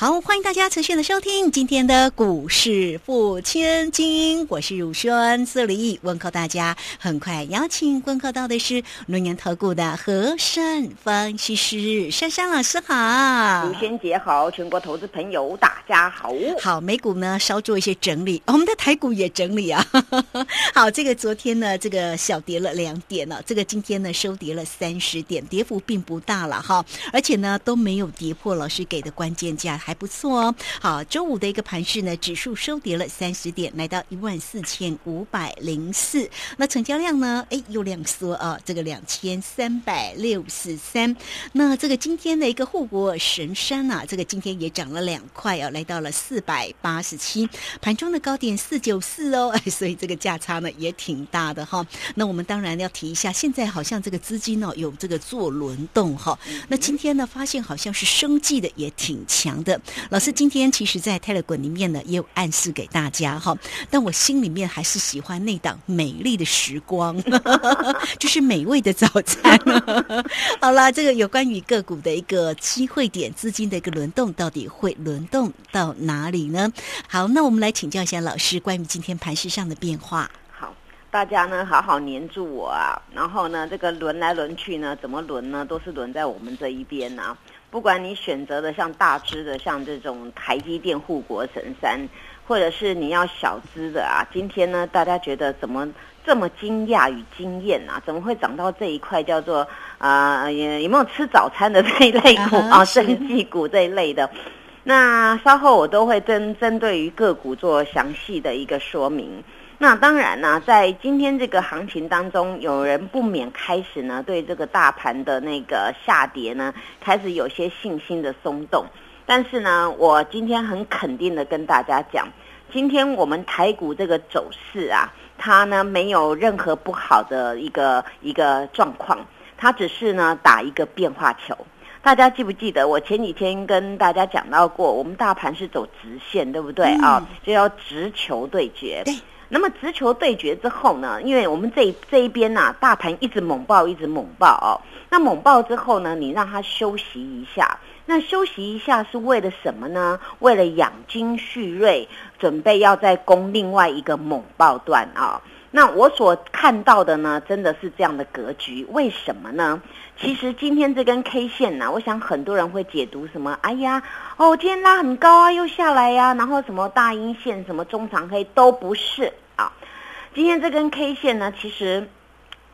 好，欢迎大家持续的收听今天的股市付千金，我是汝轩这里问候大家。很快邀请问候到的是龙年投顾的和善分析师珊珊老师好，汝轩姐好，全国投资朋友大家好。好，美股呢稍做一些整理，我们的台股也整理啊。好，这个昨天呢这个小跌了两点了，这个今天呢收跌了三十点，跌幅并不大了哈，而且呢都没有跌破老师给的关键价。还还不错哦。好，周五的一个盘势呢，指数收跌了三十点，来到一万四千五百零四。那成交量呢？哎，又量缩啊，这个两千三百六十三。那这个今天的一个护国神山呐，这个今天也涨了两块啊，来到了四百八十七。盘中的高点四九四哦，哎，所以这个价差呢也挺大的哈。那我们当然要提一下，现在好像这个资金呢有这个做轮动哈。那今天呢发现好像是生计的也挺强的。老师今天其实，在泰勒滚里面呢，也有暗示给大家哈，但我心里面还是喜欢那档美丽的时光，就是美味的早餐。好啦，这个有关于个股的一个机会点，资金的一个轮动，到底会轮动到哪里呢？好，那我们来请教一下老师，关于今天盘市上的变化。好，大家呢好好黏住我啊，然后呢，这个轮来轮去呢，怎么轮呢？都是轮在我们这一边啊。不管你选择的像大只的，像这种台积电护国神山，或者是你要小只的啊，今天呢，大家觉得怎么这么惊讶与惊艳啊？怎么会涨到这一块叫做啊？有没有吃早餐的这一类股啊？生技股这一类的？那稍后我都会针针对于个股做详细的一个说明。那当然呢，在今天这个行情当中，有人不免开始呢，对这个大盘的那个下跌呢，开始有些信心的松动。但是呢，我今天很肯定的跟大家讲，今天我们台股这个走势啊，它呢没有任何不好的一个一个状况，它只是呢打一个变化球。大家记不记得我前几天跟大家讲到过，我们大盘是走直线，对不对啊？就要直球对决。那么直球对决之后呢？因为我们这这一边呐，大盘一直猛爆，一直猛爆哦。那猛爆之后呢，你让它休息一下。那休息一下是为了什么呢？为了养精蓄锐，准备要再攻另外一个猛爆段啊。那我所看到的呢，真的是这样的格局。为什么呢？其实今天这根 K 线呢，我想很多人会解读什么？哎呀，哦，今天拉很高啊，又下来呀，然后什么大阴线、什么中长黑都不是啊。今天这根 K 线呢，其实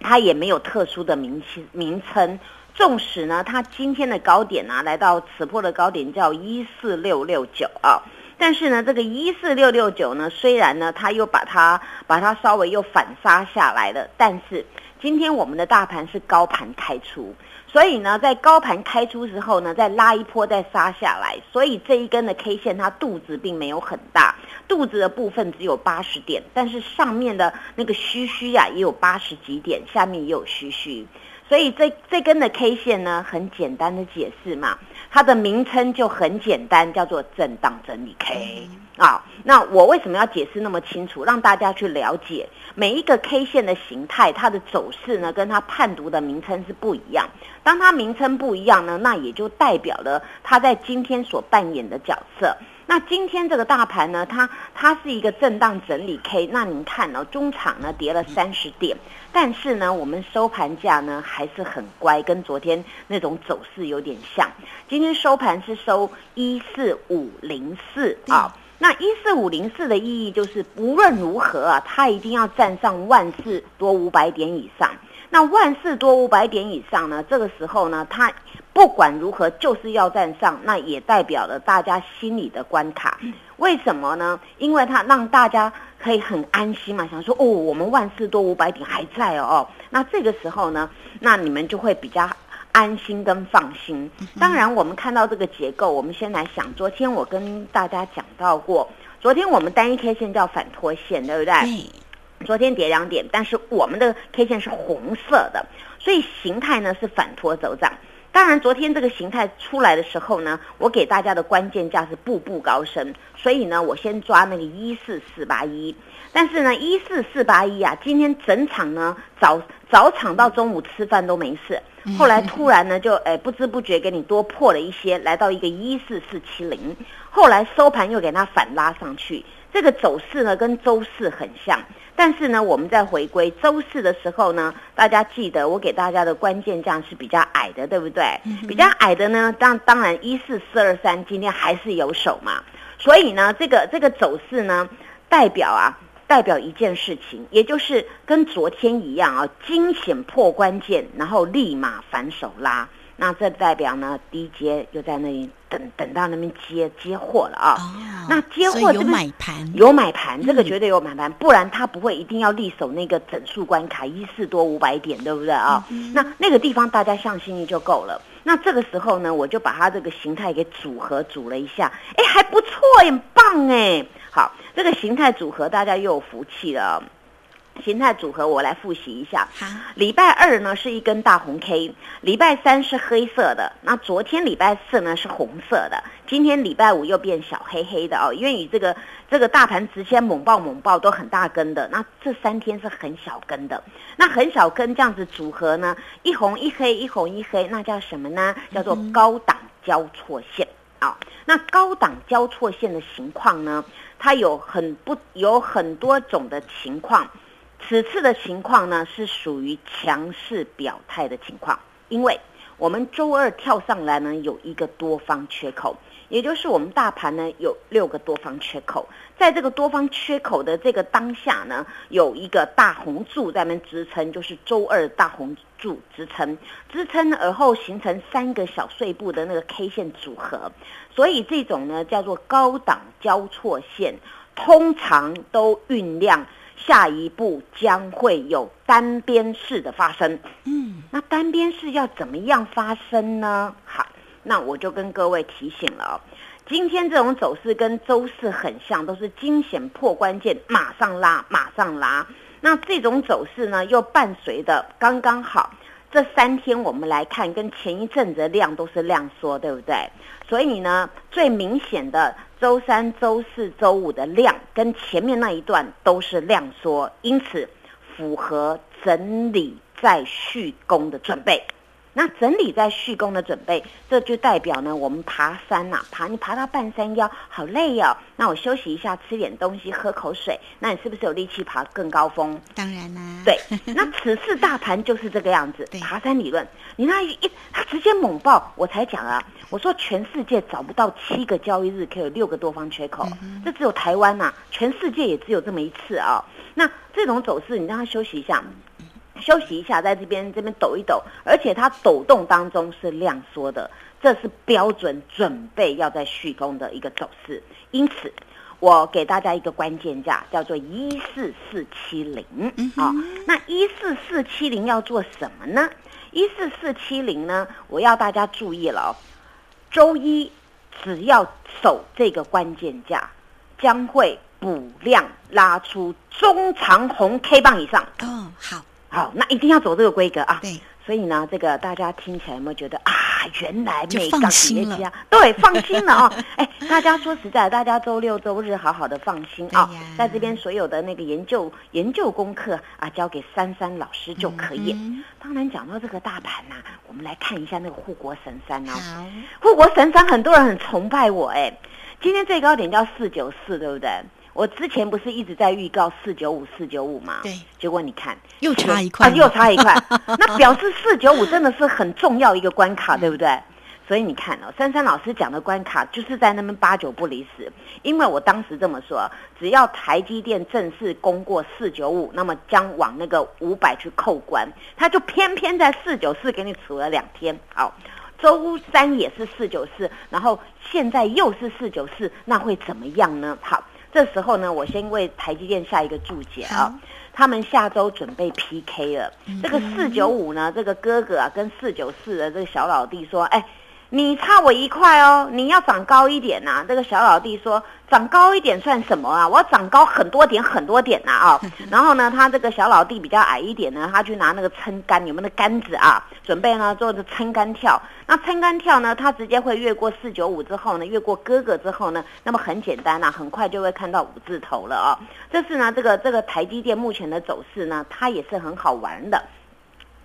它也没有特殊的名称名称。纵使呢，它今天的高点呢，来到此破的高点叫一四六六九啊，但是呢，这个一四六六九呢，虽然呢，它又把它把它稍微又反杀下来了，但是。今天我们的大盘是高盘开出，所以呢，在高盘开出之后呢，再拉一波再杀下来，所以这一根的 K 线它肚子并没有很大，肚子的部分只有八十点，但是上面的那个虚虚呀也有八十几点，下面也有虚虚，所以这这根的 K 线呢，很简单的解释嘛。它的名称就很简单，叫做震荡整理 K 啊。那我为什么要解释那么清楚，让大家去了解每一个 K 线的形态，它的走势呢，跟它判读的名称是不一样。当它名称不一样呢，那也就代表了它在今天所扮演的角色。那今天这个大盘呢，它它是一个震荡整理 K。那您看哦，中场呢跌了三十点，但是呢，我们收盘价呢还是很乖，跟昨天那种走势有点像。今天收盘是收一四五零四啊。那一四五零四的意义就是，无论如何啊，它一定要站上万四多五百点以上。那万事多五百点以上呢，这个时候呢，它。不管如何，就是要站上，那也代表了大家心里的关卡。为什么呢？因为它让大家可以很安心嘛，想说哦，我们万事多五百点还在哦。那这个时候呢，那你们就会比较安心跟放心。当然，我们看到这个结构，我们先来想，昨天我跟大家讲到过，昨天我们单一 K 线叫反拖线，对不对？昨天跌两点，但是我们的 K 线是红色的，所以形态呢是反拖走涨。当然，昨天这个形态出来的时候呢，我给大家的关键价是步步高升，所以呢，我先抓那个一四四八一。但是呢，一四四八一啊，今天整场呢早早场到中午吃饭都没事，后来突然呢就哎不知不觉给你多破了一些，来到一个一四四七零，后来收盘又给它反拉上去，这个走势呢跟周四很像。但是呢，我们在回归周四的时候呢，大家记得我给大家的关键价是比较矮的，对不对？比较矮的呢，当当然一四四二三今天还是有手嘛，所以呢，这个这个走势呢，代表啊，代表一件事情，也就是跟昨天一样啊，惊险破关键，然后立马反手拉。那这代表呢，低阶又在那里等等到那边接接货了啊。哦，那接货有买盘，有买盘，这个绝对有买盘，不然他不会一定要立守那个整数关卡一四多五百点，对不对啊？那那个地方大家相信力就够了。那这个时候呢，我就把它这个形态给组合组了一下，哎，还不错，很棒哎。好，这个形态组合大家又有福气了。形态组合我来复习一下。礼拜二呢是一根大红 K，礼拜三是黑色的，那昨天礼拜四呢是红色的，今天礼拜五又变小黑黑的哦。因为你这个这个大盘直接猛爆猛爆都很大根的，那这三天是很小根的。那很小根这样子组合呢，一红一黑，一红一黑，那叫什么呢？叫做高档交错线啊。那高档交错线的情况呢，它有很不有很多种的情况。此次的情况呢，是属于强势表态的情况，因为我们周二跳上来呢，有一个多方缺口，也就是我们大盘呢有六个多方缺口，在这个多方缺口的这个当下呢，有一个大红柱在那支撑，就是周二大红柱支撑，支撑而后形成三个小碎步的那个 K 线组合，所以这种呢叫做高档交错线，通常都酝酿。下一步将会有单边式的发生，嗯，那单边式要怎么样发生呢？好，那我就跟各位提醒了哦，今天这种走势跟周四很像，都是惊险破关键，马上拉，马上拉。那这种走势呢，又伴随的刚刚好。这三天我们来看，跟前一阵子的量都是量缩，对不对？所以呢，最明显的。周三、周四周五的量跟前面那一段都是量缩，因此符合整理再续攻的准备。那整理在蓄功的准备，这就代表呢，我们爬山呐，爬你爬到半山腰，好累哦。那我休息一下，吃点东西，喝口水，那你是不是有力气爬更高峰？当然啦。对，那此次大盘就是这个样子，爬山理论。你那一他直接猛爆，我才讲啊，我说全世界找不到七个交易日可以有六个多方缺口，这只有台湾呐，全世界也只有这么一次啊。那这种走势，你让他休息一下。休息一下，在这边这边抖一抖，而且它抖动当中是量缩的，这是标准准备要在续攻的一个走势。因此，我给大家一个关键价，叫做一四四七零啊。那一四四七零要做什么呢？一四四七零呢，我要大家注意了哦。周一只要守这个关键价，将会补量拉出中长红 K 棒以上。哦，好。好，那一定要走这个规格啊！对，所以呢，这个大家听起来有没有觉得啊，原来美放心了？对，放心了啊！哎，大家说实在，大家周六周日好好的放心啊，在这边所有的那个研究研究功课啊，交给珊珊老师就可以。当然，讲到这个大盘呐，我们来看一下那个护国神山哦。护国神山很多人很崇拜我哎，今天最高点叫四九四，对不对？我之前不是一直在预告四九五四九五吗？对，结果你看又差一块，又差一块，那表示四九五真的是很重要一个关卡，对不对？所以你看哦，珊珊老师讲的关卡就是在那边八九不离十，因为我当时这么说，只要台积电正式攻过四九五，那么将往那个五百去扣关，他就偏偏在四九四给你处了两天。好，周三也是四九四，然后现在又是四九四，那会怎么样呢？好。这时候呢，我先为台积电下一个注解啊。他们下周准备 PK 了。这个四九五呢，这个哥哥啊，跟四九四的这个小老弟说：“哎，你差我一块哦，你要长高一点呐、这个小老弟说，长高一点算什么啊？我要长高很多点很多点呐啊！然后呢，他这个小老弟比较矮一点呢，他去拿那个撑杆，有没有那杆子啊？准备呢做着撑杆跳。那撑杆跳呢，他直接会越过四九五之后呢，越过哥哥之后呢，那么很简单呐、很快就会看到五字头了啊。这是呢，这个这个台积电目前的走势呢，它也是很好玩的。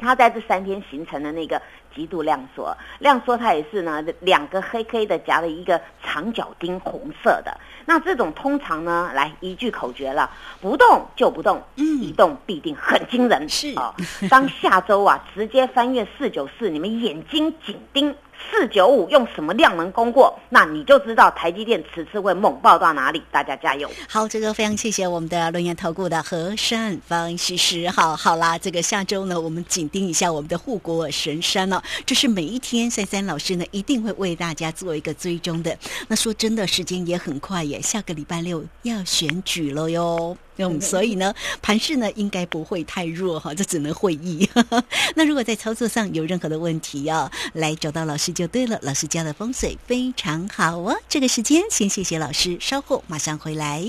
它在这三天形成的那个极度量缩，量缩它也是呢两个黑黑的夹了一个长角钉红色的。那这种通常呢，来一句口诀了，不动就不动，嗯一动必定很惊人。是哦，当下周啊直接翻越四九四，你们眼睛紧盯。四九五用什么量能攻过？那你就知道台积电此次会猛爆到哪里。大家加油！好，这个非常谢谢我们的轮研投顾的何善方西施。好，好啦，这个下周呢，我们紧盯一下我们的护国神山哦。这是每一天珊珊老师呢一定会为大家做一个追踪的。那说真的，时间也很快耶，下个礼拜六要选举了哟。嗯，所以呢，盘势呢应该不会太弱哈，这只能会意。那如果在操作上有任何的问题啊，来找到老师就对了。老师教的风水非常好哦。这个时间先谢谢老师，稍后马上回来。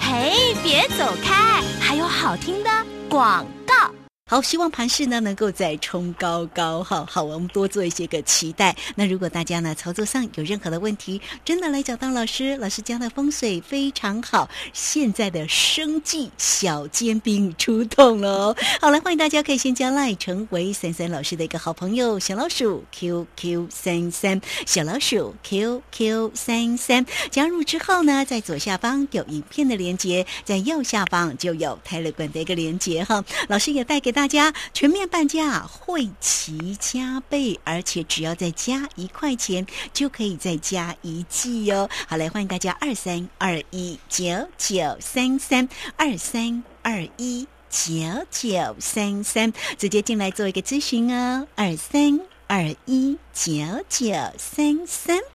嘿，别走开，还有好听的广告。好，希望盘市呢能够再冲高高哈。好，我们多做一些个期待。那如果大家呢操作上有任何的问题，真的来找到老师，老师家的风水非常好。现在的生计小尖兵出动了。好来，欢迎大家可以先加赖成为三三老师的一个好朋友，小老鼠 QQ 三三，小老鼠 QQ 三三。加入之后呢，在左下方有影片的连接，在右下方就有泰勒管的一个连接哈。老师也带给大大家全面半价，会齐加倍，而且只要再加一块钱，就可以再加一季哦。好，来欢迎大家二三二一九九三三二三二一九九三三，直接进来做一个咨询哦，二三二一九九三三。